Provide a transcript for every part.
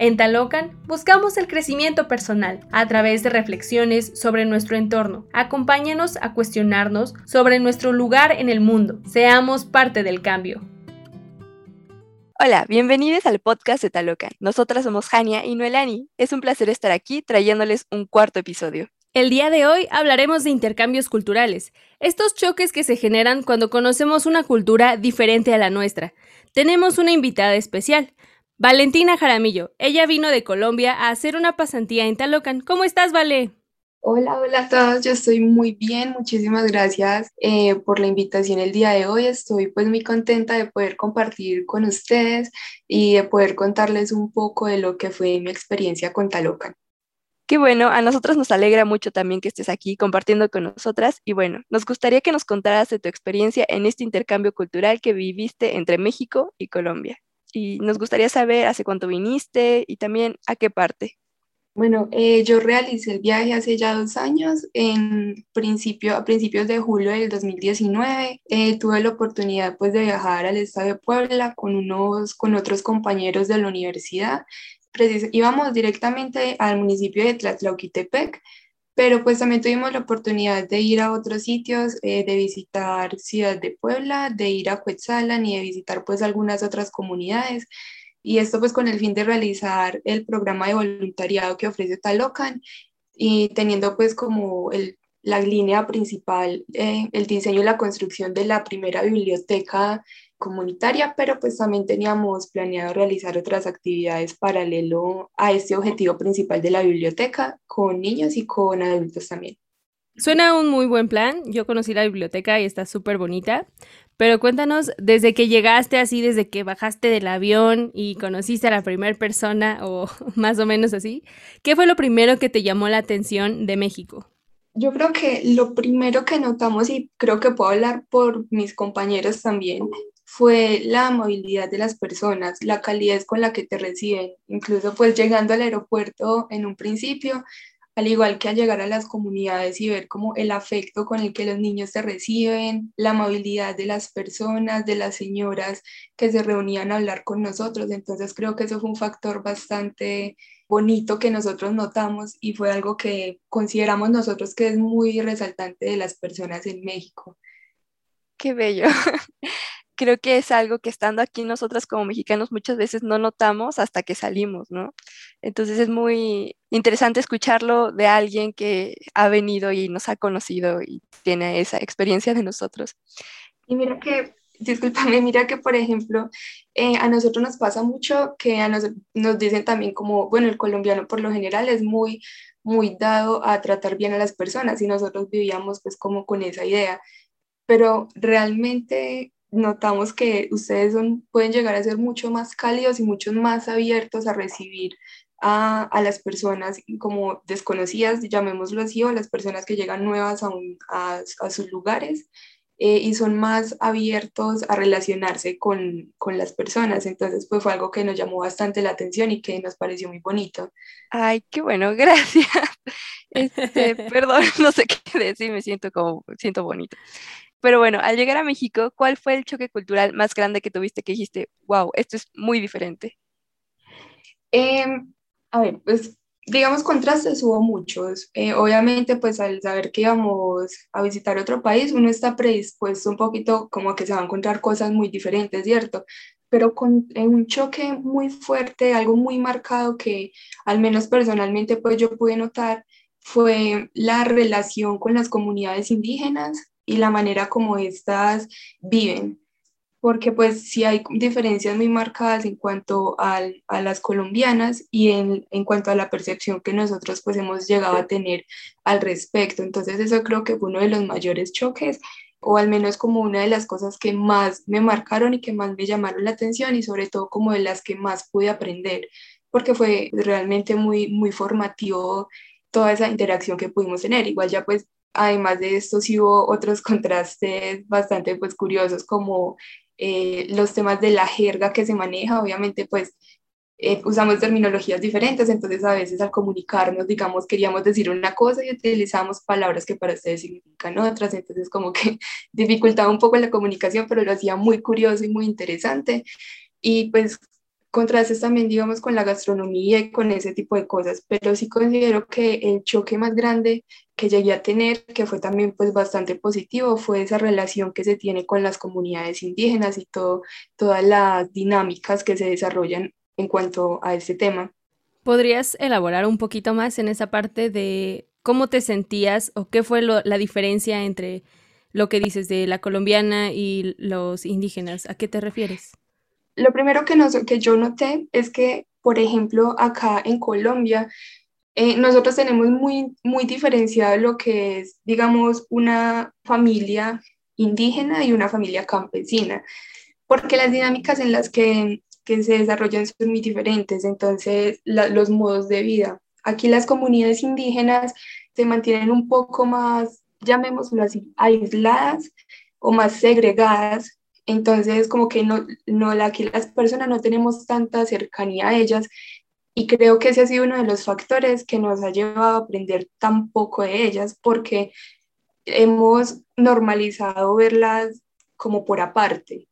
En Talocan buscamos el crecimiento personal a través de reflexiones sobre nuestro entorno. Acompáñanos a cuestionarnos sobre nuestro lugar en el mundo. Seamos parte del cambio. Hola, bienvenidos al podcast de Talocan. Nosotras somos Hania y Noelani. Es un placer estar aquí trayéndoles un cuarto episodio. El día de hoy hablaremos de intercambios culturales, estos choques que se generan cuando conocemos una cultura diferente a la nuestra. Tenemos una invitada especial, Valentina Jaramillo. Ella vino de Colombia a hacer una pasantía en Talocan. ¿Cómo estás, Vale? Hola, hola a todos, yo estoy muy bien, muchísimas gracias eh, por la invitación el día de hoy, estoy pues muy contenta de poder compartir con ustedes y de poder contarles un poco de lo que fue mi experiencia con Talocan. Qué bueno, a nosotros nos alegra mucho también que estés aquí compartiendo con nosotras y bueno, nos gustaría que nos contaras de tu experiencia en este intercambio cultural que viviste entre México y Colombia y nos gustaría saber hace cuánto viniste y también a qué parte. Bueno, eh, yo realicé el viaje hace ya dos años, en principio, a principios de julio del 2019. Eh, tuve la oportunidad pues, de viajar al estado de Puebla con, unos, con otros compañeros de la universidad. íbamos directamente al municipio de Tlatlauquitepec, pero pues también tuvimos la oportunidad de ir a otros sitios, eh, de visitar Ciudad de Puebla, de ir a Cuetzalan y de visitar pues algunas otras comunidades. Y esto pues con el fin de realizar el programa de voluntariado que ofrece Talocan y teniendo pues como el, la línea principal, eh, el diseño y la construcción de la primera biblioteca comunitaria, pero pues también teníamos planeado realizar otras actividades paralelo a este objetivo principal de la biblioteca con niños y con adultos también. Suena un muy buen plan. Yo conocí la biblioteca y está súper bonita. Pero cuéntanos, desde que llegaste así, desde que bajaste del avión y conociste a la primera persona o más o menos así, ¿qué fue lo primero que te llamó la atención de México? Yo creo que lo primero que notamos, y creo que puedo hablar por mis compañeros también, fue la movilidad de las personas, la calidez con la que te reciben, incluso pues llegando al aeropuerto en un principio, al igual que al llegar a las comunidades y ver como el afecto con el que los niños te reciben, la amabilidad de las personas, de las señoras que se reunían a hablar con nosotros. Entonces creo que eso fue un factor bastante bonito que nosotros notamos y fue algo que consideramos nosotros que es muy resaltante de las personas en México. Qué bello. creo que es algo que estando aquí nosotras como mexicanos muchas veces no notamos hasta que salimos, ¿no? Entonces es muy interesante escucharlo de alguien que ha venido y nos ha conocido y tiene esa experiencia de nosotros. Y mira que, discúlpame, mira que por ejemplo, eh, a nosotros nos pasa mucho que a nos, nos dicen también como, bueno, el colombiano por lo general es muy muy dado a tratar bien a las personas y nosotros vivíamos pues como con esa idea, pero realmente notamos que ustedes son, pueden llegar a ser mucho más cálidos y mucho más abiertos a recibir a, a, las personas como desconocidas, llamémoslo así, o a las personas que llegan nuevas a, a, a sus lugares eh, y son más abiertos a relacionarse con, con, las personas. Entonces, pues fue algo que nos llamó bastante la atención y que nos pareció muy bonito. Ay, qué bueno, gracias. Este, perdón, no sé qué decir, me siento como, siento bonito. Pero bueno, al llegar a México, ¿cuál fue el choque cultural más grande que tuviste que dijiste, wow, esto es muy diferente? Em, a ver, pues digamos contrastes hubo muchos. Eh, obviamente, pues al saber que íbamos a visitar otro país, uno está predispuesto un poquito como que se va a encontrar cosas muy diferentes, ¿cierto? Pero con eh, un choque muy fuerte, algo muy marcado que al menos personalmente pues yo pude notar fue la relación con las comunidades indígenas y la manera como éstas viven, porque pues sí hay diferencias muy marcadas en cuanto a las colombianas y en, en, cuanto a la percepción que nosotros pues hemos llegado a tener al respecto. Entonces eso creo que fue uno de los mayores choques o al menos como una de las cosas que más me marcaron y que más me llamaron la atención y sobre todo como de las que más pude aprender, porque fue realmente muy, muy formativo toda esa interacción que pudimos tener. Igual ya pues Además de esto, sí hubo otros contrastes bastante pues, curiosos, como eh, los temas de la jerga que se maneja. Obviamente, pues eh, usamos terminologías diferentes, entonces a veces al comunicarnos, digamos, queríamos decir una cosa y utilizamos palabras que para ustedes significan otras, entonces como que dificultaba un poco la comunicación, pero lo hacía muy curioso y muy interesante. Y pues contrastes también, digamos, con la gastronomía y con ese tipo de cosas, pero sí considero que el choque más grande que llegué a tener, que fue también pues bastante positivo, fue esa relación que se tiene con las comunidades indígenas y todo, todas las dinámicas que se desarrollan en cuanto a este tema. ¿Podrías elaborar un poquito más en esa parte de cómo te sentías o qué fue la diferencia entre lo que dices de la colombiana y los indígenas? ¿A qué te refieres? Lo primero que, que yo noté es que, por ejemplo, acá en Colombia, eh, nosotros tenemos muy, muy diferenciado lo que es, digamos, una familia indígena y una familia campesina, porque las dinámicas en las que, que se desarrollan son muy diferentes, entonces los modos de vida. Aquí las comunidades indígenas se mantienen un poco más, llamémoslo así, aisladas o más segregadas entonces, como que no, no, aquí las personas no tenemos tanta cercanía a ellas y creo que ese ha sido uno de los factores que nos ha llevado a aprender tan poco de ellas porque hemos normalizado verlas como por aparte,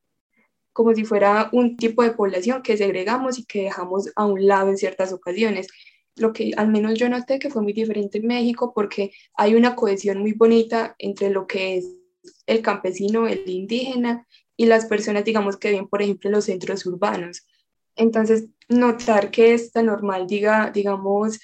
como si fuera un tipo de población que segregamos y que dejamos a un lado en ciertas ocasiones. Lo que al menos yo noté que fue muy diferente en México porque hay una cohesión muy bonita entre lo que es el campesino, el indígena y las personas, digamos, que viven, por ejemplo, en los centros urbanos. Entonces, notar que es tan normal, diga, digamos,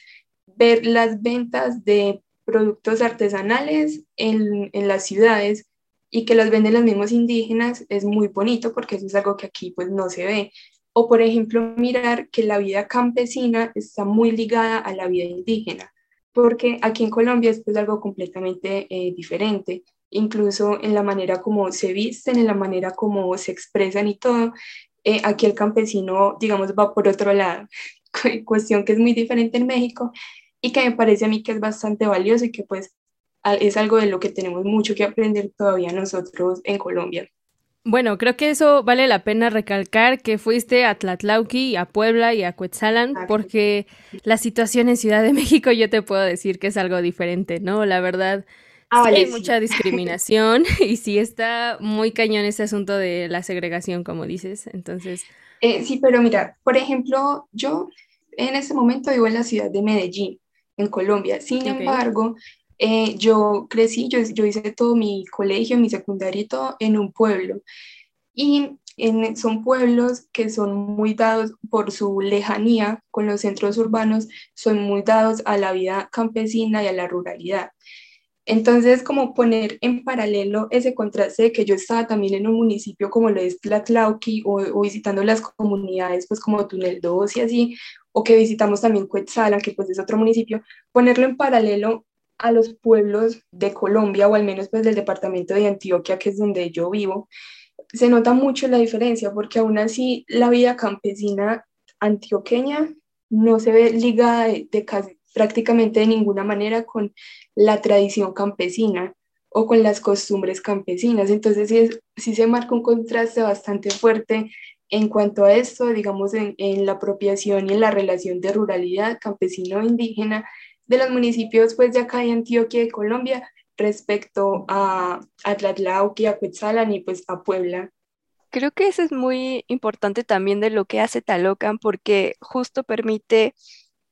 ver las ventas de productos artesanales en, en las ciudades y que las venden los mismos indígenas es muy bonito porque eso es algo que aquí pues no se ve. O por ejemplo, mirar que la vida campesina está muy ligada a la vida indígena, porque aquí en Colombia es pues algo completamente eh, diferente incluso en la manera como se visten, en la manera como se expresan y todo. Eh, aquí el campesino, digamos, va por otro lado, cuestión que es muy diferente en México y que me parece a mí que es bastante valioso y que pues es algo de lo que tenemos mucho que aprender todavía nosotros en Colombia. Bueno, creo que eso vale la pena recalcar que fuiste a Tlatlauqui, a Puebla y a Cuetzalan, porque la situación en Ciudad de México yo te puedo decir que es algo diferente, ¿no? La verdad, Ah, hay mucha discriminación y sí está muy cañón ese asunto de la segregación, como dices. Entonces. Eh, sí, pero mira, por ejemplo, yo en este momento vivo en la ciudad de Medellín, en Colombia. Sin embargo, eh, yo crecí, yo, yo, hice todo mi colegio, mi secundario y todo en un pueblo. Y en, son pueblos que son muy dados por su lejanía con los centros urbanos, son muy dados a la vida campesina y a la ruralidad. Entonces, como poner en paralelo ese contraste de que yo estaba también en un municipio como lo es Tlatlauqui o, visitando las comunidades pues como Túnel 2 y así, o que visitamos también Cuetzala, que pues es otro municipio, ponerlo en paralelo a los pueblos de Colombia o al menos pues del departamento de Antioquia, que es donde yo vivo, se nota mucho la diferencia porque aún así la vida campesina antioqueña no se ve ligada de, de casi, prácticamente de ninguna manera con la tradición campesina o con las costumbres campesinas. Entonces sí, sí se marca un contraste bastante fuerte en cuanto a esto, digamos, en, en la apropiación y en la relación de ruralidad campesino-indígena de los municipios pues de acá de Antioquia de Colombia respecto a Atlatlauqui, a Cuetzalan y pues a Puebla. Creo que eso es muy importante también de lo que hace Talocan porque justo permite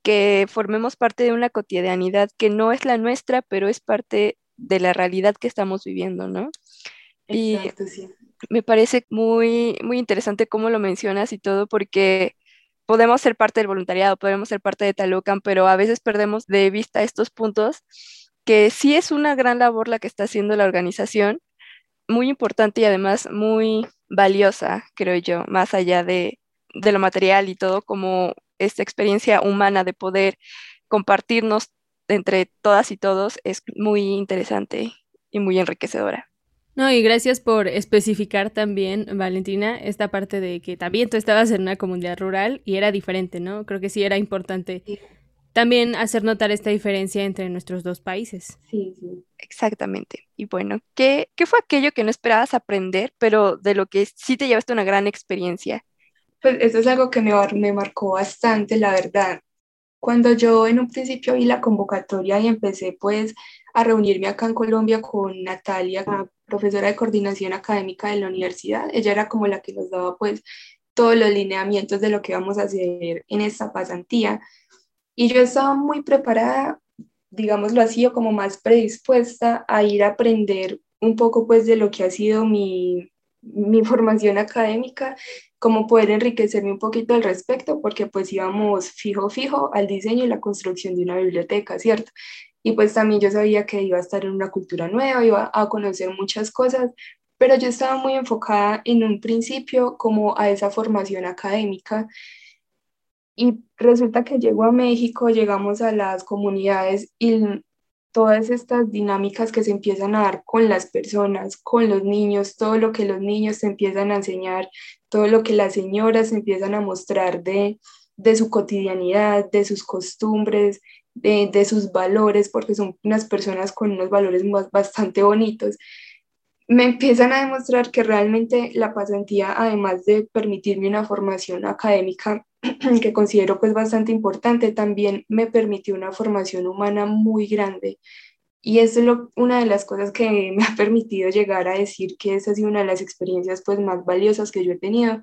que formemos parte de una cotidianidad que no es la nuestra, pero es parte de la realidad que estamos viviendo, ¿no? Exacto, sí. me parece muy, muy interesante cómo lo mencionas y todo, porque podemos ser parte del voluntariado, podemos ser parte de Talocan, pero a veces perdemos de vista estos puntos, que sí es una gran labor la que está haciendo la organización, muy importante y además muy valiosa, creo yo, más allá de, de lo material y todo, como esta experiencia humana de poder compartirnos entre todas y todos es muy interesante y muy enriquecedora. No, y gracias por especificar también, Valentina, esta parte de que también tú estabas en una comunidad rural y era diferente, ¿no? Creo que sí era importante también hacer notar esta diferencia entre nuestros dos países. Sí, sí. Exactamente. Y bueno, ¿qué, ¿qué fue aquello que no esperabas aprender, pero de lo que sí te llevaste una gran experiencia? Pues eso es algo que me, me marcó bastante, la verdad. Cuando yo en un principio vi la convocatoria y empecé pues a reunirme acá en Colombia con Natalia, profesora de coordinación académica de la universidad, ella era como la que nos daba pues todos los lineamientos de lo que vamos a hacer en esta pasantía. Y yo estaba muy preparada, digámoslo así, o como más predispuesta a ir a aprender un poco pues de lo que ha sido mi, mi formación académica, como poder enriquecerme un poquito al respecto, porque pues íbamos fijo, fijo al diseño y la construcción de una biblioteca, ¿cierto? Y pues también yo sabía que iba a estar en una cultura nueva, iba a conocer muchas cosas, pero yo estaba muy enfocada en un principio como a esa formación académica. Y resulta que llego a México, llegamos a las comunidades y todas estas dinámicas que se empiezan a dar con las personas, con los niños, todo lo que los niños empiezan a enseñar, todo lo que las señoras empiezan a mostrar de, de su cotidianidad, de sus costumbres, de, de, sus valores, porque son unas personas con unos valores bastante bonitos, me empiezan a demostrar que realmente la pasantía, además de permitirme una formación académica que considero pues bastante importante, también me permitió una formación humana muy grande. Y es lo, una de las cosas que me ha permitido llegar a decir que esa ha sido una de las experiencias pues más valiosas que yo he tenido,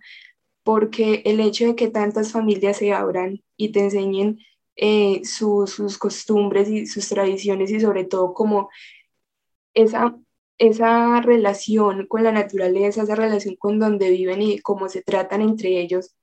porque el hecho de que tantas familias se abran y te enseñen eh, sus, sus costumbres y sus tradiciones y sobre todo como esa esa relación con la naturaleza, esa relación con donde viven y cómo se tratan entre ellos,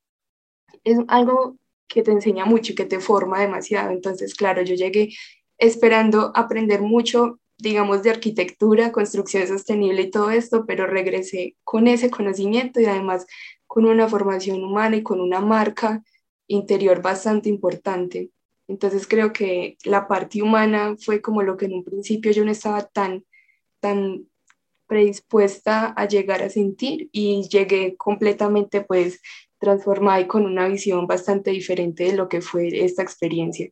es algo que te enseña mucho y que te forma demasiado. Entonces, claro, yo llegué esperando aprender mucho, digamos, de arquitectura, construcción sostenible y todo esto, pero regresé con ese conocimiento y además con una formación humana y con una marca interior bastante importante. Entonces creo que la parte humana fue como lo que en un principio yo no estaba tan tan predispuesta a llegar a sentir y llegué completamente pues transformada y con una visión bastante diferente de lo que fue esta experiencia.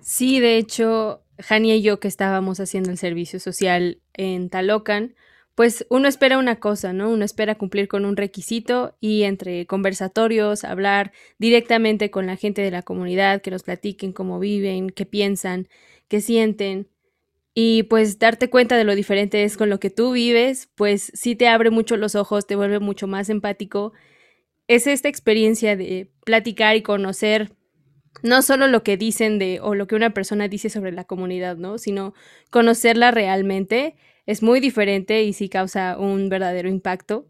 Sí, de hecho, Jania y yo que estábamos haciendo el servicio social en Talocan, pues uno espera una cosa, ¿no? Uno espera cumplir con un requisito y entre conversatorios, hablar directamente con la gente de la comunidad, que nos platiquen cómo viven, qué piensan, qué sienten, y pues darte cuenta de lo diferente es con lo que tú vives, pues sí te abre mucho los ojos, te vuelve mucho más empático. Es esta experiencia de platicar y conocer no solo lo que dicen de o lo que una persona dice sobre la comunidad, ¿no? Sino conocerla realmente es muy diferente y sí causa un verdadero impacto.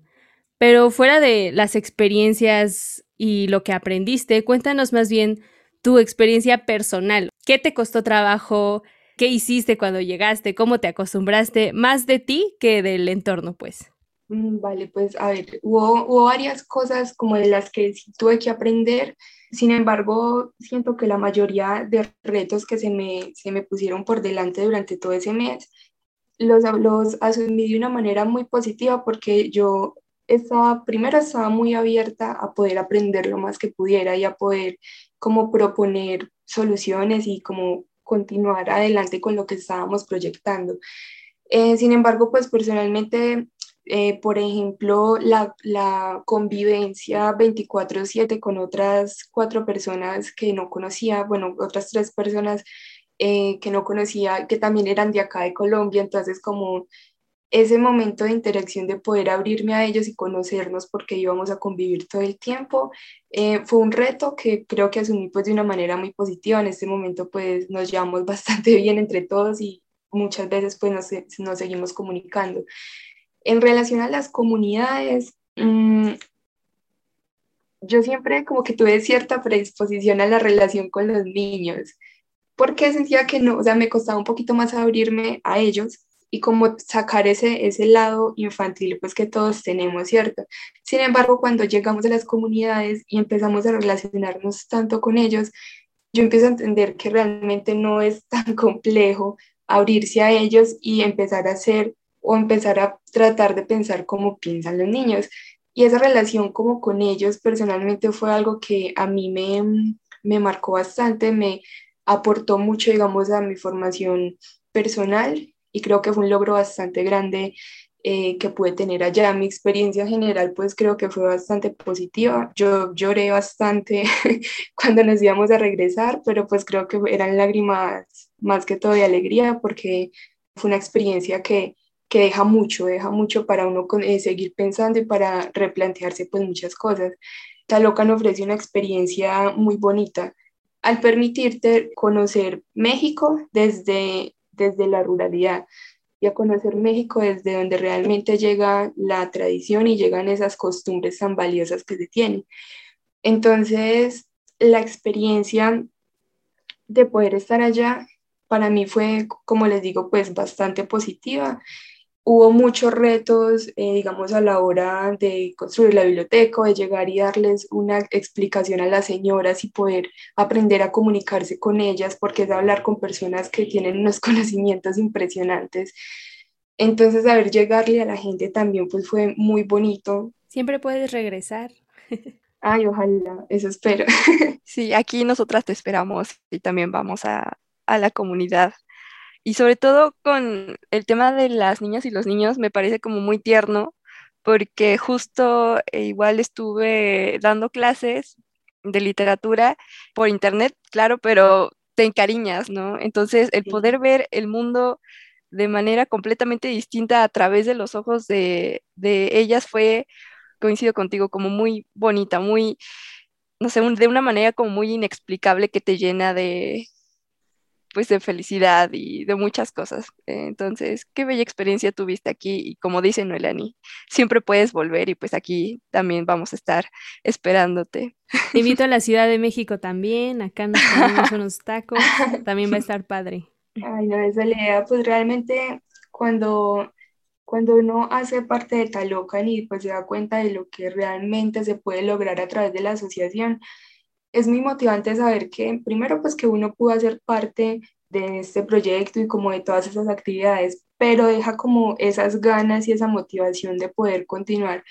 Pero fuera de las experiencias y lo que aprendiste, cuéntanos más bien tu experiencia personal. ¿Qué te costó trabajo? ¿Qué hiciste cuando llegaste? ¿Cómo te acostumbraste? Más de ti que del entorno, pues. Mm, vale, pues a ver, hubo, hubo varias cosas como de las que sí tuve que aprender. Sin embargo, siento que la mayoría de retos que se me, se me pusieron por delante durante todo ese mes, los, los asumí de una manera muy positiva porque yo estaba, primero estaba muy abierta a poder aprender lo más que pudiera y a poder como proponer soluciones y como continuar adelante con lo que estábamos proyectando. Eh, sin embargo, pues personalmente, eh, por ejemplo, la, la convivencia 24/7 con otras cuatro personas que no conocía, bueno, otras tres personas eh, que no conocía, que también eran de acá de Colombia, entonces como ese momento de interacción de poder abrirme a ellos y conocernos porque íbamos a convivir todo el tiempo, eh, fue un reto que creo que asumí pues de una manera muy positiva. En este momento pues nos llevamos bastante bien entre todos y muchas veces pues nos, nos seguimos comunicando. En relación a las comunidades, mmm, yo siempre como que tuve cierta predisposición a la relación con los niños, porque sentía que no, o sea, me costaba un poquito más abrirme a ellos y como sacar ese, ese lado infantil pues que todos tenemos, ¿cierto? Sin embargo, cuando llegamos a las comunidades y empezamos a relacionarnos tanto con ellos, yo empiezo a entender que realmente no es tan complejo abrirse a ellos y empezar a hacer o empezar a tratar de pensar cómo piensan los niños. Y esa relación como con ellos personalmente fue algo que a mí me, me marcó bastante, me aportó mucho, digamos, a mi formación personal y creo que fue un logro bastante grande eh, que pude tener allá. Mi experiencia general pues creo que fue bastante positiva. Yo lloré bastante cuando nos íbamos a regresar, pero pues creo que eran lágrimas más que todo de alegría porque fue una experiencia que, que deja mucho, deja mucho para uno eh, seguir pensando y para replantearse pues muchas cosas. Talocan ofrece una experiencia muy bonita al permitirte conocer México desde, desde la ruralidad y a conocer México desde donde realmente llega la tradición y llegan esas costumbres tan valiosas que se tienen. Entonces, la experiencia de poder estar allá para mí fue, como les digo, pues bastante positiva hubo muchos retos, eh, digamos, a la hora de construir la biblioteca, de llegar y darles una explicación a las señoras y poder aprender a comunicarse con ellas, porque es hablar con personas que tienen unos conocimientos impresionantes. Entonces, saber llegarle a la gente también pues fue muy bonito. Siempre puedes regresar. Ay, ojalá, eso espero. Sí, aquí nosotras te esperamos y también vamos a, a la comunidad y sobre todo con el tema de las niñas y los niños me parece como muy tierno porque justo eh, igual estuve dando clases de literatura por internet, claro, pero te encariñas, ¿no? Entonces el poder ver el mundo de manera completamente distinta a través de los ojos de, de ellas fue, coincido contigo, como muy bonita, muy, no sé, de una manera como muy inexplicable que te llena de, pues de felicidad y de muchas cosas. Entonces, qué bella experiencia tuviste aquí y como dice Noelani, siempre puedes volver y pues aquí también vamos a estar esperándote. Te invito a la Ciudad de México también, acá nos comemos unos tacos, también va a estar padre. Ay, no, esa idea, pues realmente cuando, cuando uno hace parte de Talocan y pues se da cuenta de lo que realmente se puede lograr a través de la asociación, es muy motivante saber que primero pues que uno pudo hacer parte de este proyecto y como de todas esas actividades, pero deja como esas ganas y esa motivación de poder continuar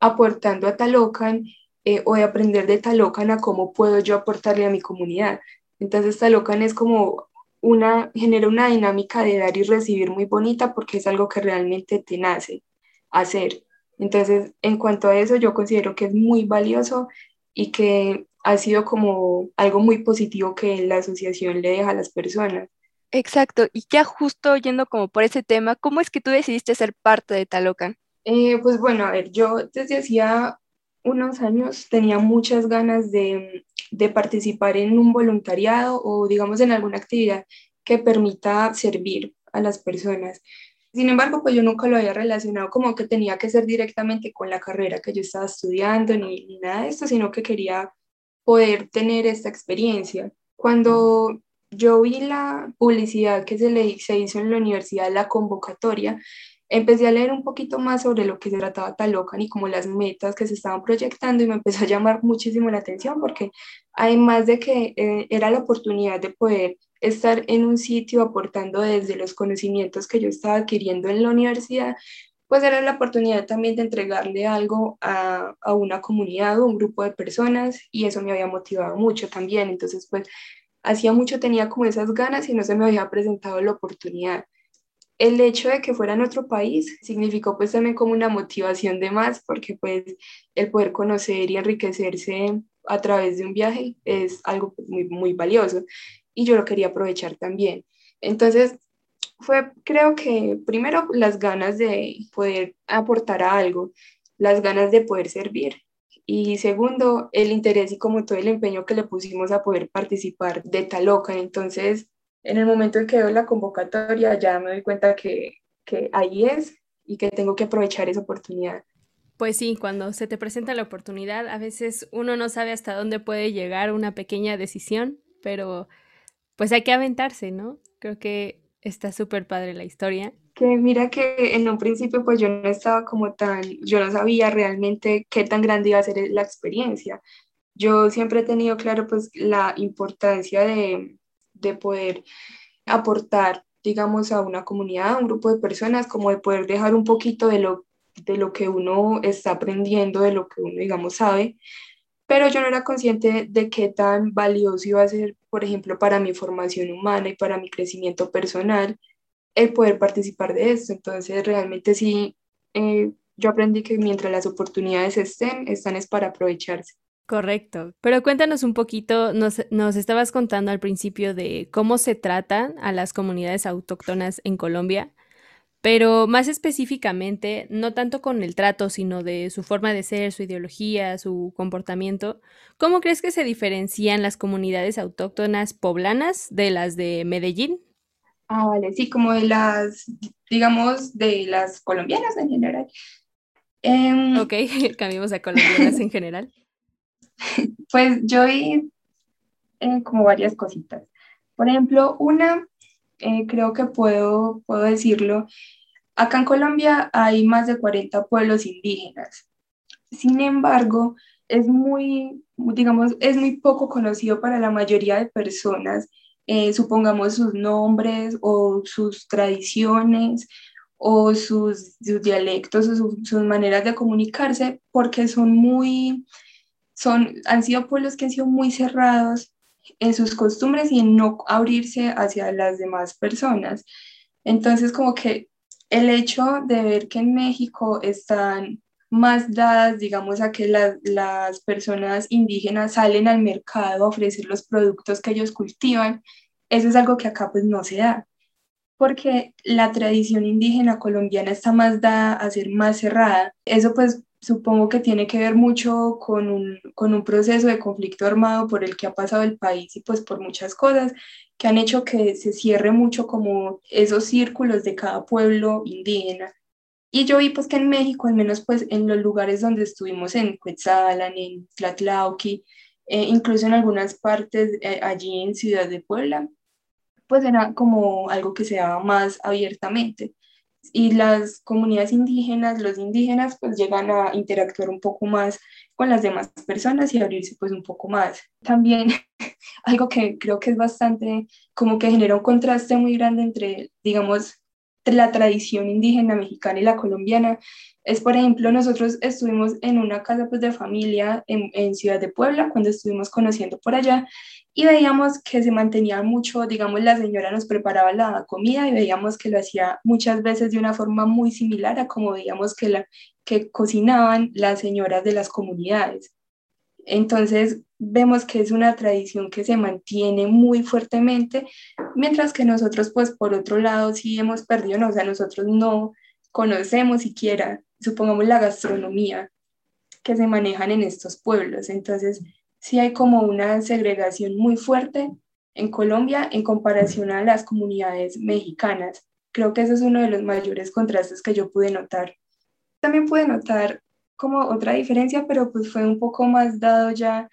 aportando a Talocan eh, o de aprender de Talocan a cómo puedo yo aportarle a mi comunidad. Entonces Talocan es como una, genera una dinámica de dar y recibir muy bonita porque es algo que realmente te nace hacer. Entonces, en cuanto a eso, yo considero que es muy valioso y que ha sido como algo muy positivo que la asociación le deja a las personas. Exacto, y ya justo yendo como por ese tema, ¿cómo es que tú decidiste ser parte de Talocan? Eh, pues bueno, a ver, yo desde hacía unos años tenía muchas ganas de, de participar en un voluntariado o digamos en alguna actividad que permita servir a las personas. Sin embargo, pues yo nunca lo había relacionado como que tenía que ser directamente con la carrera que yo estaba estudiando ni, ni nada de esto, sino que quería poder tener esta experiencia. Cuando yo vi la publicidad que se, le, se hizo en la universidad, la convocatoria, empecé a leer un poquito más sobre lo que se trataba Talocan y como las metas que se estaban proyectando y me empezó a llamar muchísimo la atención porque además de que eh, era la oportunidad de poder estar en un sitio aportando desde los conocimientos que yo estaba adquiriendo en la universidad, pues era la oportunidad también de entregarle algo a, a una comunidad o un grupo de personas y eso me había motivado mucho también. Entonces, pues hacía mucho tenía como esas ganas y no se me había presentado la oportunidad. El hecho de que fuera en otro país significó pues también como una motivación de más porque pues el poder conocer y enriquecerse a través de un viaje es algo pues, muy, muy valioso y yo lo quería aprovechar también. Entonces, fue creo que primero las ganas de poder aportar a algo, las ganas de poder servir y segundo el interés y como todo el empeño que le pusimos a poder participar de Taloca. Entonces, en el momento en que veo la convocatoria ya me doy cuenta que, que ahí es y que tengo que aprovechar esa oportunidad. Pues sí, cuando se te presenta la oportunidad, a veces uno no sabe hasta dónde puede llegar una pequeña decisión, pero pues hay que aventarse, ¿no? Creo que Está súper padre la historia. Que mira que en un principio pues yo no estaba como tan, yo no sabía realmente qué tan grande iba a ser la experiencia. Yo siempre he tenido claro pues la importancia de, de poder aportar, digamos, a una comunidad, a un grupo de personas, como de poder dejar un poquito de lo, de lo que uno está aprendiendo, de lo que uno, digamos, sabe, pero yo no era consciente de qué tan valioso iba a ser, por ejemplo, para mi formación humana y para mi crecimiento personal el poder participar de esto. Entonces, realmente sí, eh, yo aprendí que mientras las oportunidades estén, están es para aprovecharse. Correcto. Pero cuéntanos un poquito, nos, nos estabas contando al principio de cómo se tratan a las comunidades autóctonas en Colombia, Pero más específicamente, no tanto con el trato, sino de su forma de ser, su ideología, su comportamiento, ¿cómo crees que se diferencian las comunidades autóctonas poblanas de las de Medellín? Ah, vale, sí, como de las, digamos, de las colombianas en general. Em, ok, cambiamos a colombianas en general. Pues yo vi eh, como varias cositas. Por ejemplo, una, eh, creo que puedo, puedo decirlo, acá en Colombia hay más de 40 pueblos indígenas. Sin embargo, es muy, digamos, es muy poco conocido para la mayoría de personas, eh, supongamos sus nombres o sus tradiciones o sus, dialectos o sus maneras de comunicarse, porque son muy, son, han sido pueblos que han sido muy cerrados en sus costumbres y en no abrirse hacia las demás personas. Entonces, como que el hecho de ver que en México están más dadas, digamos, a que las personas indígenas salen al mercado a ofrecer los productos que ellos cultivan, eso es algo que acá pues no se da, porque la tradición indígena colombiana está más dada a ser más cerrada. Eso pues supongo que tiene que ver mucho con un, con un proceso de conflicto armado por el que ha pasado el país y pues por muchas cosas que han hecho que se cierre mucho como esos círculos de cada pueblo indígena. Y yo vi pues que en México, al menos pues en los lugares donde estuvimos en Cuetzalan, en Tlatlauqui, eh, incluso en algunas partes eh, allí en Ciudad de Puebla, pues era como algo que se daba más abiertamente y las comunidades indígenas, los indígenas, pues llegan a interactuar un poco más con las demás personas y abrirse pues un poco más. También algo que creo que es bastante, como que genera un contraste muy grande entre, digamos, la tradición indígena mexicana y la colombiana, es, por ejemplo, nosotros estuvimos en una casa pues, de familia en, en Ciudad de Puebla, cuando estuvimos conociendo por allá, y veíamos que se mantenía mucho, digamos, la señora nos preparaba la comida y veíamos que lo hacía muchas veces de una forma muy similar a como veíamos que, la, que cocinaban las señoras de las comunidades. Entonces, vemos que es una tradición que se mantiene muy fuertemente, mientras que nosotros, pues, por otro lado, sí hemos perdido, no, o sea, nosotros no conocemos siquiera, supongamos, la gastronomía que se manejan en estos pueblos. Entonces, sí hay como una segregación muy fuerte en Colombia en comparación a las comunidades mexicanas. Creo que eso es uno de los mayores contrastes que yo pude notar. También pude notar como otra diferencia, pero pues fue un poco más dado ya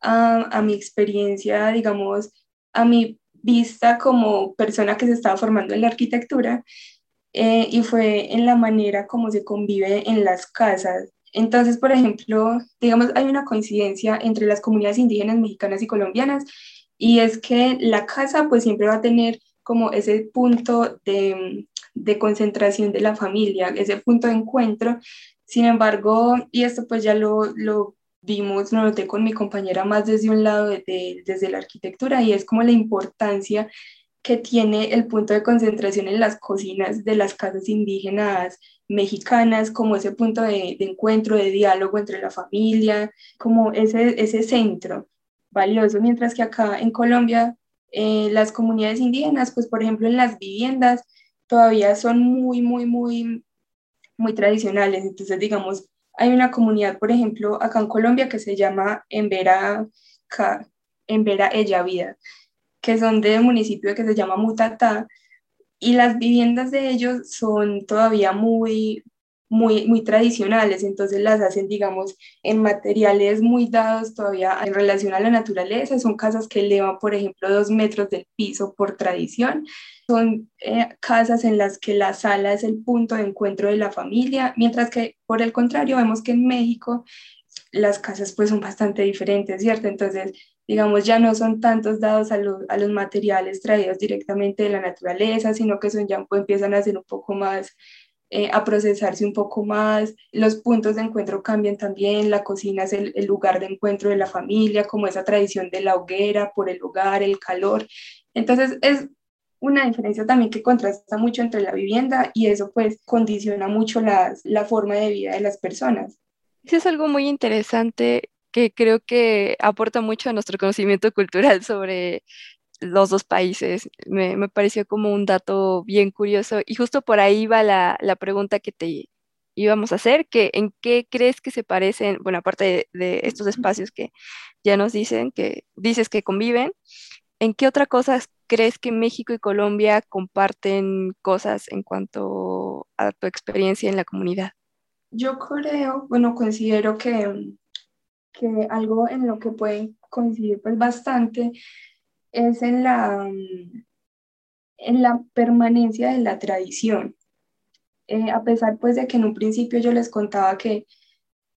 a, mi experiencia, digamos, a mi vista como persona que se estaba formando en la arquitectura eh, y fue en la manera como se convive en las casas. Entonces, por ejemplo, digamos, hay una coincidencia entre las comunidades indígenas mexicanas y colombianas y es que la casa pues siempre va a tener como ese punto de, de concentración de la familia, ese punto de encuentro. Sin embargo, y esto pues ya lo, lo vimos, lo noté con mi compañera más desde un lado, de, desde la arquitectura, y es como la importancia que tiene el punto de concentración en las cocinas de las casas indígenas mexicanas, como ese punto de, encuentro, de diálogo entre la familia, como ese, ese centro valioso, mientras que acá en Colombia eh, las comunidades indígenas, pues por ejemplo en las viviendas, todavía son muy, muy, muy, muy tradicionales. Entonces, digamos, hay una comunidad, por ejemplo, acá en Colombia que se llama Embera, Embera Ella Vida que son del municipio que se llama Mutatá, y las viviendas de ellos son todavía muy, muy, muy tradicionales, entonces las hacen, digamos, en materiales muy dados todavía en relación a la naturaleza. Son casas que elevan, por ejemplo, dos metros del piso por tradición. Son eh, casas en las que la sala es el punto de encuentro de la familia, mientras que, por el contrario, vemos que en México las casas pues son bastante diferentes, ¿cierto? Entonces, digamos, ya no son tantos dados a, a, los materiales traídos directamente de la naturaleza, sino que son ya pues, empiezan a ser un poco más, eh, a procesarse un poco más, los puntos de encuentro cambian también, la cocina es el, lugar de encuentro de la familia, como esa tradición de la hoguera, por el hogar, el calor. Entonces, es una diferencia también que contrasta mucho entre la vivienda y eso pues condiciona mucho las, la forma de vida de las personas. Eso es algo muy interesante que creo que aporta mucho a nuestro conocimiento cultural sobre los dos países. Me, me, pareció como un dato bien curioso y justo por ahí va la, la pregunta que te íbamos a hacer, que en qué crees que se parecen, bueno, aparte de, de, estos espacios que ya nos dicen, que dices que conviven, ¿en qué otra cosa crees que México y Colombia comparten cosas en cuanto a tu experiencia en la comunidad? Yo creo, bueno, considero que, que algo en lo que pueden coincidir pues bastante es en la, en la permanencia de la tradición. Eh, a pesar pues de que en un principio yo les contaba que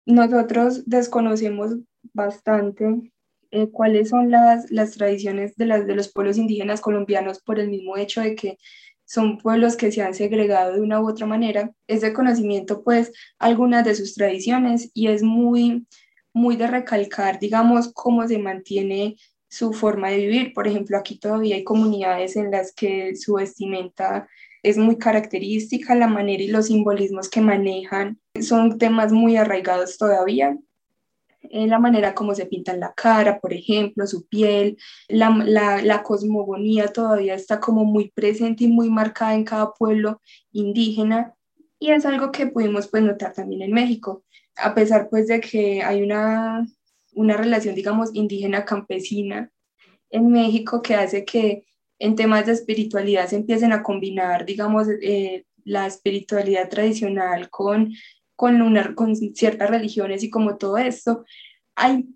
nosotros desconocemos bastante eh, cuáles son las, las tradiciones de, las, de los pueblos indígenas colombianos por el mismo hecho de que son pueblos que se han segregado de una u otra manera, es de conocimiento pues algunas de sus tradiciones y es muy, muy de recalcar, digamos, cómo se mantiene su forma de vivir. Por ejemplo, aquí todavía hay comunidades en las que su vestimenta es muy característica, la manera y los simbolismos que manejan son temas muy arraigados todavía. En la manera como se pintan la cara, por ejemplo, su piel, la, la, la, cosmogonía todavía está como muy presente y muy marcada en cada pueblo indígena. Y es algo que pudimos pues notar también en México, a pesar pues de que hay una, una relación digamos indígena campesina en México que hace que en temas de espiritualidad se empiecen a combinar digamos eh, la espiritualidad tradicional con con, una, con ciertas religiones y como todo esto, hay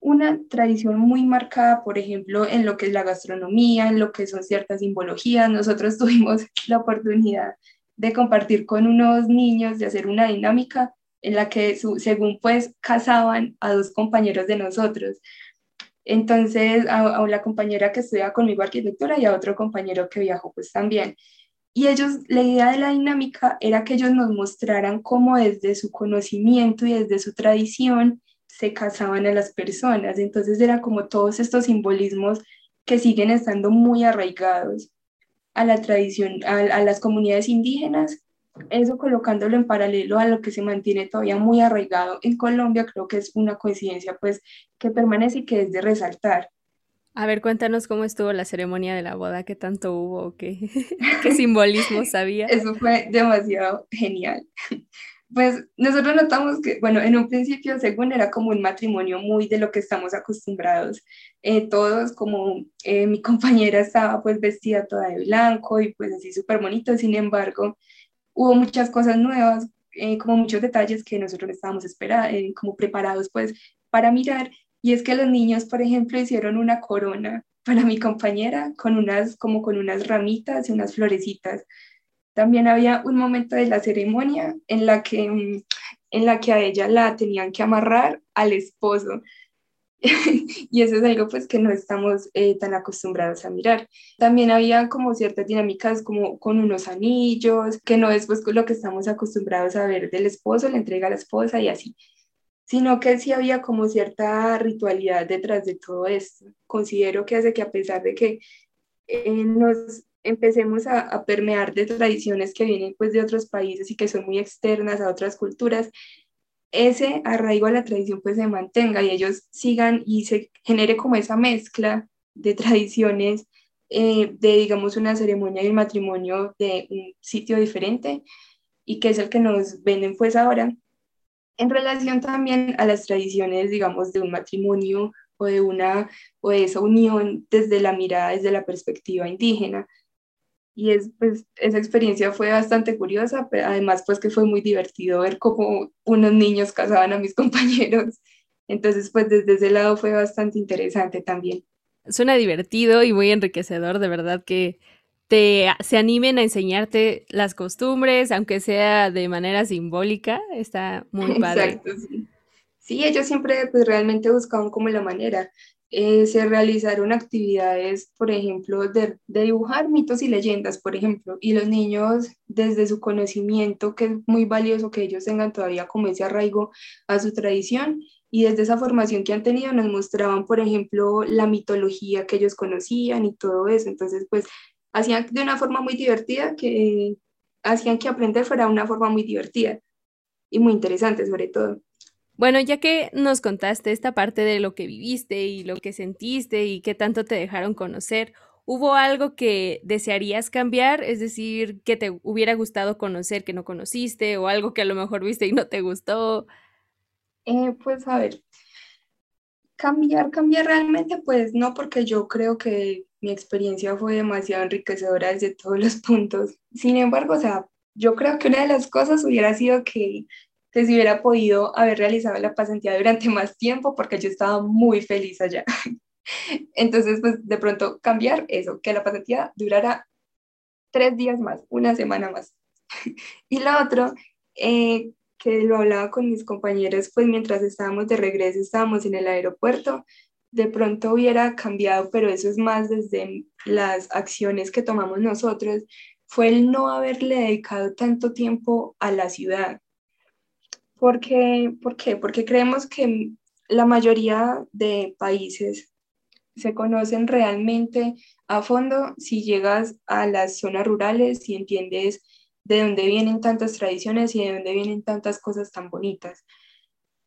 una tradición muy marcada, por ejemplo, en lo que es la gastronomía, en lo que son ciertas simbologías. Nosotros tuvimos la oportunidad de compartir con unos niños, de hacer una dinámica en la que según pues casaban a dos compañeros de nosotros. Entonces, a, a la compañera que estudia conmigo arquitectura y a otro compañero que viajó pues también. Y ellos, la idea de la dinámica era que ellos nos mostraran cómo desde su conocimiento y desde su tradición se casaban a las personas. Entonces era como todos estos simbolismos que siguen estando muy arraigados a la tradición, a, a las comunidades indígenas, eso colocándolo en paralelo a lo que se mantiene todavía muy arraigado en Colombia, creo que es una coincidencia pues que permanece y que es de resaltar. A ver, cuéntanos cómo estuvo la ceremonia de la boda, qué tanto hubo, qué, qué simbolismo sabía. Eso fue demasiado genial. Pues nosotros notamos que, bueno, en un principio, según era como un matrimonio muy de lo que estamos acostumbrados, eh, todos como eh, mi compañera estaba pues vestida toda de blanco y pues así súper bonito, sin embargo, hubo muchas cosas nuevas, eh, como muchos detalles que nosotros estábamos esperando, como preparados pues para mirar y es que los niños, por ejemplo, hicieron una corona para mi compañera con unas, como con unas ramitas y unas florecitas. También había un momento de la ceremonia en la que, mm, en la que a ella la tenían que amarrar al esposo. y eso es algo pues que no estamos eh, tan acostumbrados a mirar. También había como ciertas dinámicas como con unos anillos, que no es pues lo que estamos acostumbrados a ver del esposo, le entrega a la esposa y así sino que sí había como cierta ritualidad detrás de todo esto. Considero que hace que a pesar de que eh, nos empecemos a, a, permear de tradiciones que vienen pues de otros países y que son muy externas a otras culturas, ese arraigo a la tradición pues se mantenga y ellos sigan y se genere como esa mezcla de tradiciones eh, de digamos una ceremonia y un matrimonio de un sitio diferente y que es el que nos venden pues ahora en relación también a las tradiciones, digamos, de un matrimonio o de una o de esa unión desde la mirada, desde la perspectiva indígena. Y es, pues, esa experiencia fue bastante curiosa, pero además pues que fue muy divertido ver cómo unos niños casaban a mis compañeros. Entonces, pues desde ese lado fue bastante interesante también. Suena divertido y muy enriquecedor, de verdad que te, se animen a enseñarte las costumbres, aunque sea de manera simbólica, está muy padre. Exacto, sí. sí ellos siempre pues realmente buscaban como la manera. Eh, se realizaron actividades, por ejemplo, de, dibujar mitos y leyendas, por ejemplo, y los niños desde su conocimiento, que es muy valioso que ellos tengan todavía como ese arraigo a su tradición, y desde esa formación que han tenido nos mostraban, por ejemplo, la mitología que ellos conocían y todo eso. Entonces, pues hacían de una forma muy divertida que hacían que aprender fuera una forma muy divertida y muy interesante sobre todo. Bueno, ya que nos contaste esta parte de lo que viviste y lo que sentiste y qué tanto te dejaron conocer, ¿Hubo algo que desearías cambiar? Es decir, que te hubiera gustado conocer que no conociste o algo que a lo mejor viste y no te gustó. Eh, pues a ver, cambiar, cambiar realmente, pues no, porque yo creo que mi experiencia fue demasiado enriquecedora desde todos los puntos. Sin embargo, o sea, yo creo que una de las cosas hubiera sido que, que se hubiera podido haber realizado la pasantía durante más tiempo, porque yo estaba muy feliz allá. Entonces, pues de pronto cambiar eso, que la pasantía durara tres días más, una semana más. y lo otro, eh, que lo hablaba con mis compañeros, pues mientras estábamos de regreso, estábamos en el aeropuerto, de pronto hubiera cambiado, pero eso es más desde las acciones que tomamos nosotros, fue el no haberle dedicado tanto tiempo a la ciudad. Porque, ¿Por qué? Porque creemos que la mayoría de países se conocen realmente a fondo si llegas a las zonas rurales y entiendes de dónde vienen tantas tradiciones y de dónde vienen tantas cosas tan bonitas.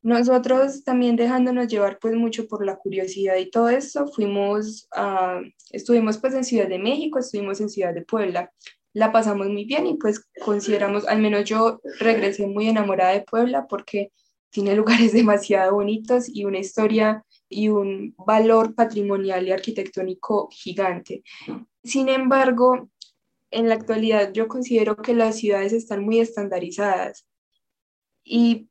Nosotros también dejándonos llevar pues mucho por la curiosidad y todo eso, fuimos a, estuvimos pues en Ciudad de México, estuvimos en Ciudad de Puebla, la pasamos muy bien y pues consideramos, al menos yo regresé muy enamorada de Puebla porque tiene lugares demasiado bonitos y una historia y un valor patrimonial y arquitectónico gigante. Sin embargo, en la actualidad yo considero que las ciudades están muy estandarizadas y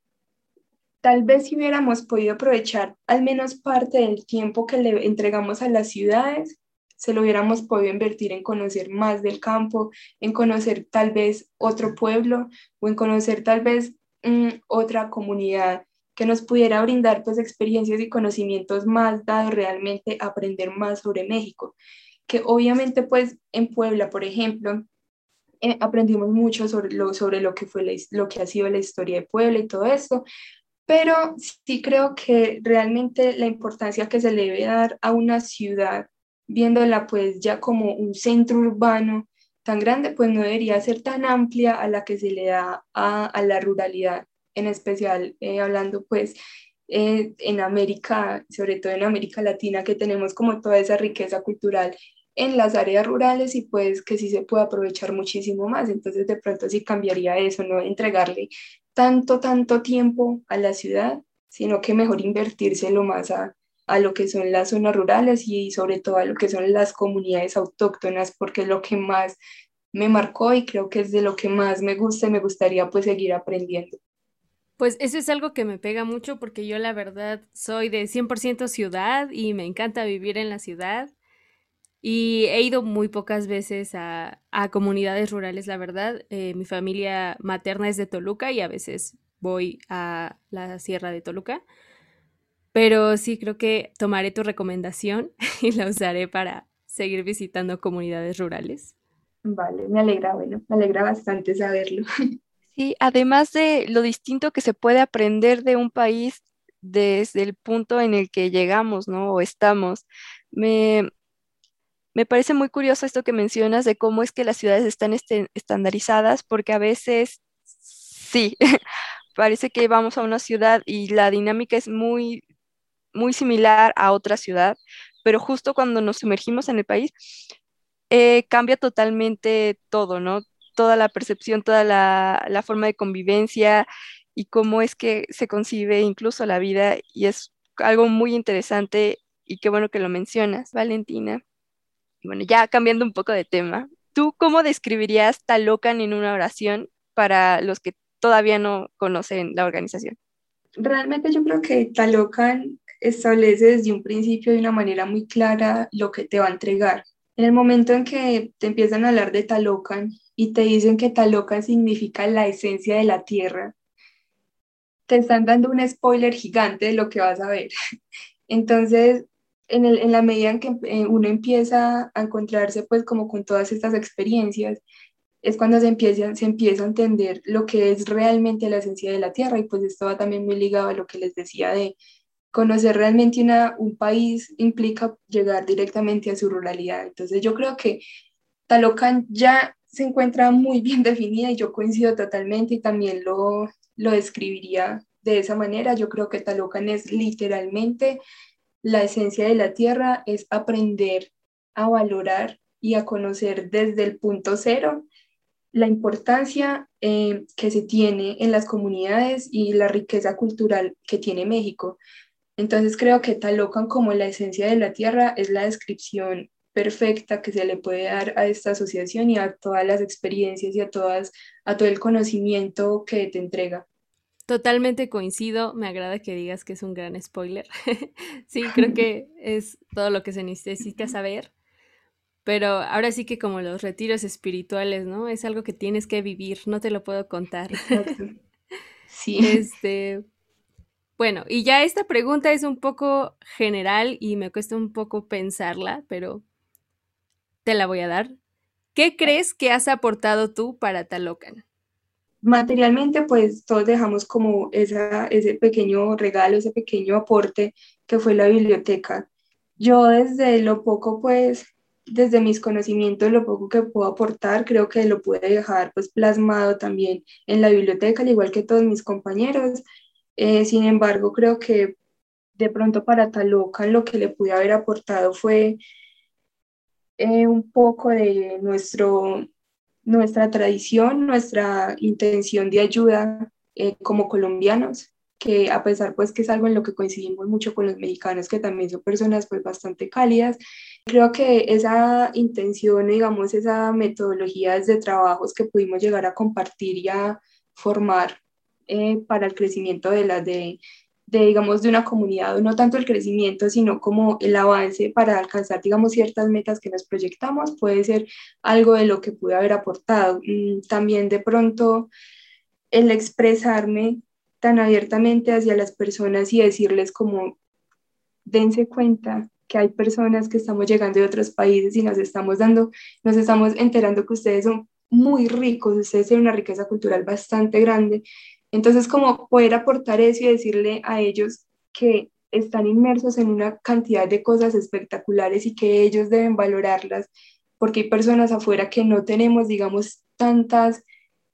tal vez si hubiéramos podido aprovechar al menos parte del tiempo que le entregamos a las ciudades, se lo hubiéramos podido invertir en conocer más del campo, en conocer tal vez otro pueblo o en conocer tal vez mm, otra comunidad que nos pudiera brindar pues experiencias y conocimientos más dados realmente aprender más sobre México. Que obviamente pues en Puebla, por ejemplo, eh, aprendimos mucho sobre lo, sobre lo que fue lo que ha sido la historia de Puebla y todo esto, pero sí creo que realmente la importancia que se le debe dar a una ciudad, viéndola pues ya como un centro urbano tan grande, pues no debería ser tan amplia a la que se le da a, a la ruralidad, en especial eh, hablando pues eh, en América, sobre todo en América Latina, que tenemos como toda esa riqueza cultural en las áreas rurales y pues que sí se puede aprovechar muchísimo más. Entonces de pronto sí cambiaría eso, no entregarle tanto, tanto tiempo a la ciudad, sino que mejor invertírselo más a, a lo que son las zonas rurales y sobre todo a lo que son las comunidades autóctonas, porque es lo que más me marcó y creo que es de lo que más me gusta y me gustaría pues seguir aprendiendo. Pues eso es algo que me pega mucho porque yo la verdad soy de 100% ciudad y me encanta vivir en la ciudad y he ido muy pocas veces a, comunidades rurales, la verdad. Eh, mi familia materna es de Toluca y a veces voy a la Sierra de Toluca. Pero sí, creo que tomaré tu recomendación y la usaré para seguir visitando comunidades rurales. Vale, me alegra, bueno, me alegra bastante saberlo. Sí, además de lo distinto que se puede aprender de un país desde el punto en el que llegamos, ¿no? O estamos. Me, me parece muy curioso esto que mencionas de cómo es que las ciudades están este, estandarizadas, porque a veces sí, parece que vamos a una ciudad y la dinámica es muy, muy similar a otra ciudad, pero justo cuando nos sumergimos en el país, eh, cambia totalmente todo, ¿no? Toda la percepción, toda la, la forma de convivencia y cómo es que se concibe incluso la vida y es algo muy interesante y qué bueno que lo mencionas, Valentina. Bueno, ya cambiando un poco de tema, ¿tú cómo describirías Talocan en una oración para los que todavía no conocen la organización? Realmente yo creo que Talocan establece desde un principio de una manera muy clara lo que te va a entregar. En el momento en que te empiezan a hablar de Talocan y te dicen que Talocan significa la esencia de la tierra, te están dando un spoiler gigante de lo que vas a ver. Entonces, en, el, en la medida en que eh, uno empieza a encontrarse pues como con todas estas experiencias, es cuando se empieza, se empieza a entender lo que es realmente la esencia de la tierra y pues esto va también muy ligado a lo que les decía de conocer realmente una, un país implica llegar directamente a su ruralidad. Entonces yo creo que Talocan ya se encuentra muy bien definida y yo coincido totalmente y también lo, lo describiría de esa manera. Yo creo que Talocan es literalmente la esencia de la tierra es aprender a valorar y a conocer desde el punto cero la importancia eh, que se tiene en las comunidades y la riqueza cultural que tiene México. Entonces creo que Talocan como la esencia de la tierra es la descripción perfecta que se le puede dar a esta asociación y a todas las experiencias y a, todas, a todo el conocimiento que te entrega. Totalmente coincido, me agrada que digas que es un gran spoiler. sí, creo que es todo lo que se necesita saber. Pero ahora sí que como los retiros espirituales, ¿no? Es algo que tienes que vivir, no te lo puedo contar. Sí. Este, bueno, y ya esta pregunta es un poco general y me cuesta un poco pensarla, pero te la voy a dar. ¿Qué crees que has aportado tú para Talocan? Materialmente, pues todos dejamos como esa, ese pequeño regalo, ese pequeño aporte que fue la biblioteca. Yo desde lo poco, pues desde mis conocimientos, lo poco que puedo aportar, creo que lo pude dejar pues plasmado también en la biblioteca, al igual que todos mis compañeros. Eh, sin embargo, creo que de pronto para Talocan lo que le pude haber aportado fue eh, un poco de nuestro, nuestra tradición, nuestra intención de ayuda eh, como colombianos que a pesar pues que es algo en lo que coincidimos mucho con los mexicanos, que también son personas pues bastante cálidas, creo que esa intención, digamos, esa metodología de trabajos que pudimos llegar a compartir y a formar eh, para el crecimiento de la de, de, digamos, de una comunidad, no tanto el crecimiento, sino como el avance para alcanzar, digamos, ciertas metas que nos proyectamos, puede ser algo de lo que pude haber aportado. Mm, también de pronto el expresarme tan abiertamente hacia las personas y decirles como, dense cuenta que hay personas que estamos llegando de otros países y nos estamos dando, nos estamos enterando que ustedes son muy ricos, ustedes tienen una riqueza cultural bastante grande. Entonces, como poder aportar eso y decirle a ellos que están inmersos en una cantidad de cosas espectaculares y que ellos deben valorarlas, porque hay personas afuera que no tenemos, digamos, tantas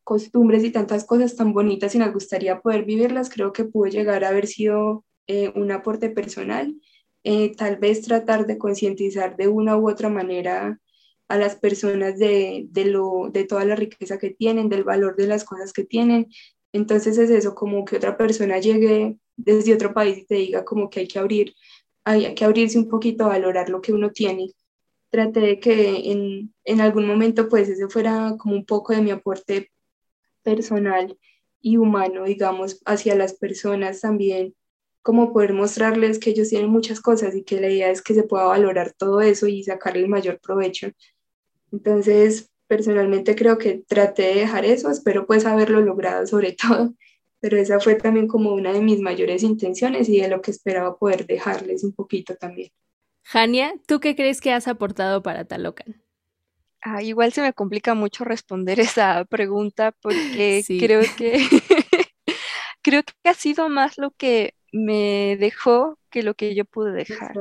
costumbres y tantas cosas tan bonitas y nos gustaría poder vivirlas, creo que pudo llegar a haber sido eh, un aporte personal. Eh, tal vez tratar de concientizar de una u otra manera a las personas de, de, lo, de toda la riqueza que tienen, del valor de las cosas que tienen. Entonces es eso, como que otra persona llegue desde otro país y te diga como que hay que abrir, hay, que abrirse un poquito a valorar lo que uno tiene. Traté de que en, en algún momento pues ese fuera como un poco de mi aporte personal y humano, digamos, hacia las personas también, como poder mostrarles que ellos tienen muchas cosas y que la idea es que se pueda valorar todo eso y sacarle el mayor provecho. Entonces, personalmente creo que traté de dejar eso, espero pues haberlo logrado sobre todo, pero esa fue también como una de mis mayores intenciones y de lo que esperaba poder dejarles un poquito también. Jania, ¿tú qué crees que has aportado para Talocan? Ah, igual se me complica mucho responder esa pregunta porque creo que creo que ha sido más lo que me dejó que lo que yo pude dejar.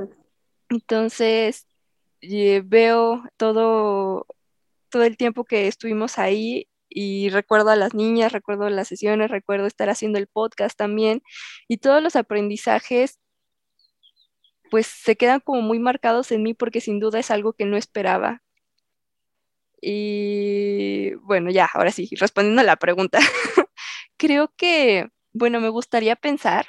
Entonces, eh, veo todo, todo el tiempo que estuvimos ahí y recuerdo a las niñas, recuerdo las sesiones, recuerdo estar haciendo el podcast también y todos los aprendizajes pues se quedan como muy marcados en mí porque sin duda es algo que no esperaba. Y bueno, ya, ahora sí, respondiendo a la pregunta, creo que, bueno, me gustaría pensar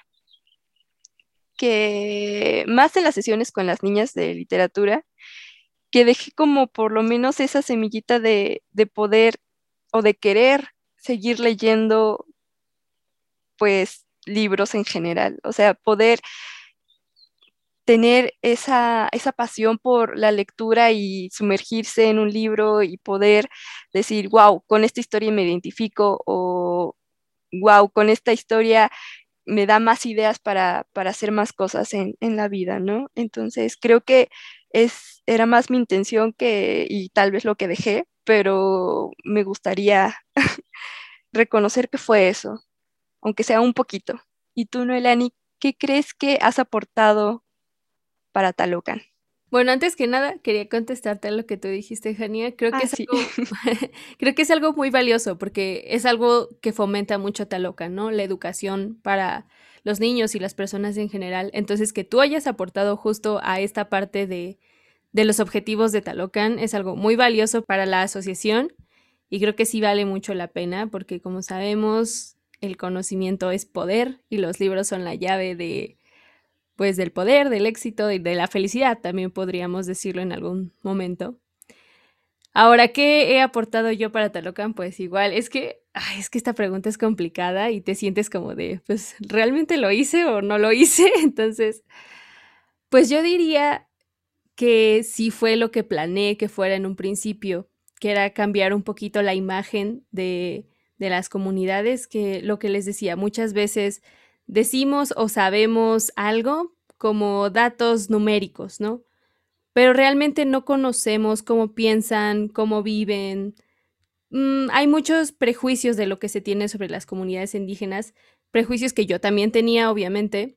que más en las sesiones con las niñas de literatura, que dejé como por lo menos esa semillita de, de poder o de querer seguir leyendo, pues, libros en general, o sea, poder tener esa, esa pasión por la lectura y sumergirse en un libro y poder decir, wow, con esta historia me identifico o wow, con esta historia me da más ideas para, hacer más cosas en, la vida, ¿no? Entonces creo que es, era más mi intención que, y tal vez lo que dejé, pero me gustaría reconocer que fue eso, aunque sea un poquito. ¿Y tú, Noelani, qué crees que has aportado para Talocan. Bueno, antes que nada, quería contestarte a lo que tú dijiste, Jania. Creo que, ah, es algo, creo que es algo muy valioso porque es algo que fomenta mucho Talocan, ¿no? La educación para los niños y las personas en general. Entonces, que tú hayas aportado justo a esta parte de, de los objetivos de Talocan. Es algo muy valioso para la asociación y creo que sí vale mucho la pena porque como sabemos, el conocimiento es poder y los libros son la llave de pues del poder, del éxito y de la felicidad, también podríamos decirlo en algún momento. Ahora, ¿qué he aportado yo para Talocan? Pues igual, es que, es que esta pregunta es complicada y te sientes como de, pues, ¿realmente lo hice o no lo hice? Entonces, pues yo diría que sí fue lo que planeé que fuera en un principio, que era cambiar un poquito la imagen de, de las comunidades, que lo que les decía, muchas veces decimos o sabemos algo como datos numéricos, ¿no? pero realmente no conocemos cómo piensan, cómo viven. Mm, hay muchos prejuicios de lo que se tiene sobre las comunidades indígenas, prejuicios que yo también tenía, obviamente,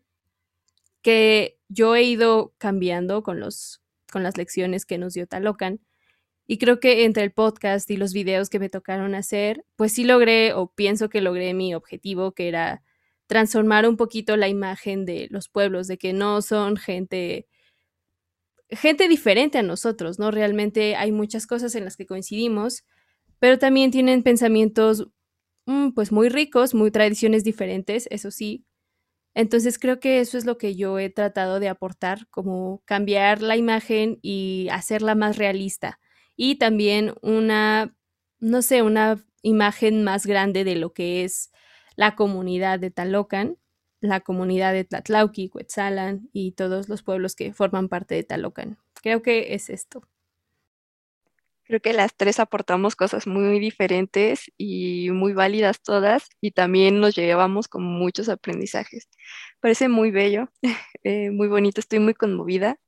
que yo he ido cambiando con, los, con las lecciones que nos dio Talocan. Y creo que entre el podcast y los videos que me tocaron hacer, pues sí logré o pienso que logré mi objetivo, que era transformar un poquito la imagen de los pueblos, de que no son gente gente diferente a nosotros, ¿no? Realmente hay muchas cosas en las que coincidimos, pero también tienen pensamientos mm, pues muy ricos, muy tradiciones diferentes, eso sí. Entonces creo que eso es lo que yo he tratado de aportar, como cambiar la imagen y hacerla más realista. Y también una, no sé, una imagen más grande de lo que es la comunidad de Talocan la comunidad de Tlatlauqui, Cuetzalan y todos los pueblos que forman parte de Talocan. Creo que es esto. Creo que las tres aportamos cosas muy diferentes y muy válidas todas y también nos llevamos con muchos aprendizajes. Parece muy bello, eh, muy bonito, estoy muy conmovida,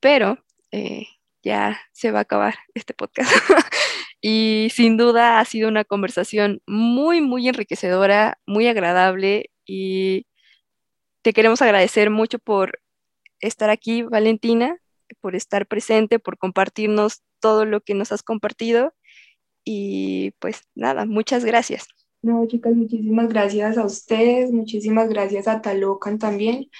pero eh, ya se va a acabar este podcast. y sin duda ha sido una conversación muy, muy enriquecedora, muy agradable y te queremos agradecer mucho por estar aquí, Valentina, por estar presente, por compartirnos todo lo que nos has compartido. Y pues nada, muchas gracias. No, chicas, muchísimas gracias a ustedes, muchísimas gracias a Talocan también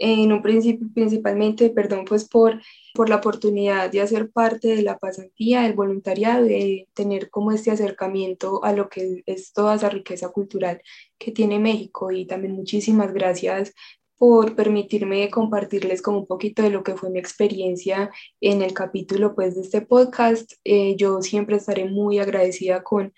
en un principio principalmente, perdón, pues por, por la oportunidad de hacer parte de la pasantía, del voluntariado, de tener como este acercamiento a lo que es toda esa riqueza cultural que tiene México y también muchísimas gracias por permitirme compartirles como un poquito de lo que fue mi experiencia en el capítulo pues de este podcast. Eh, yo siempre estaré muy agradecida con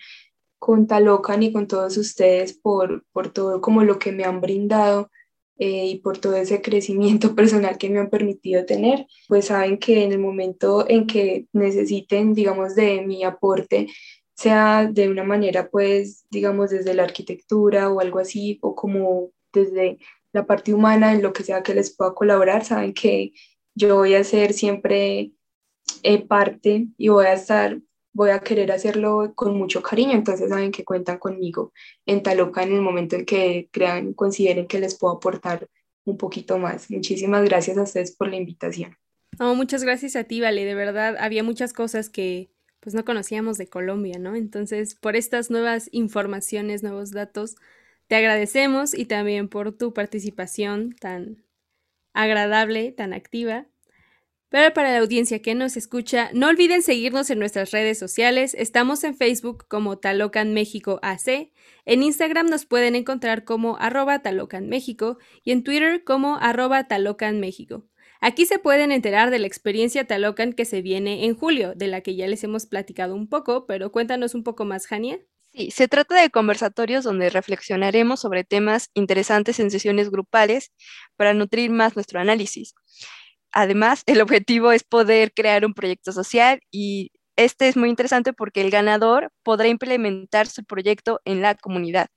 con Talocan y con todos ustedes por, por todo como lo que me han brindado eh, y por todo ese crecimiento personal que me han permitido tener, pues saben que en el momento en que necesiten, digamos, de mi aporte, sea de una manera, pues, digamos, desde la arquitectura o algo así, o como desde la parte humana, en lo que sea que les pueda colaborar, saben que yo voy a ser siempre eh, parte y voy a estar voy a querer hacerlo con mucho cariño, entonces saben que cuentan conmigo en Taloca en el momento en que crean, consideren que les puedo aportar un poquito más. Muchísimas gracias a ustedes por la invitación. No, muchas gracias a ti, Vale, de verdad había muchas cosas que pues no conocíamos de Colombia, ¿no? Entonces, por estas nuevas informaciones, nuevos datos, te agradecemos y también por tu participación tan agradable, tan activa. Pero para la audiencia que nos escucha, no olviden seguirnos en nuestras redes sociales. Estamos en Facebook como Talocan México AC, en Instagram nos pueden encontrar como arroba Talocan México y en Twitter como arroba Talocan México. Aquí se pueden enterar de la experiencia Talocan que se viene en julio, de la que ya les hemos platicado un poco, pero cuéntanos un poco más, Jania. Sí, se trata de conversatorios donde reflexionaremos sobre temas interesantes en sesiones grupales para nutrir más nuestro análisis. Además, el objetivo es poder crear un proyecto social y este es muy interesante porque el ganador podrá implementar su proyecto en la comunidad.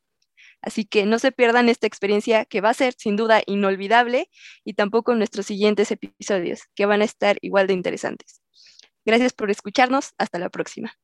Así que no se pierdan esta experiencia que va a ser sin duda inolvidable y tampoco nuestros siguientes episodios que van a estar igual de interesantes. Gracias por escucharnos. Hasta la próxima.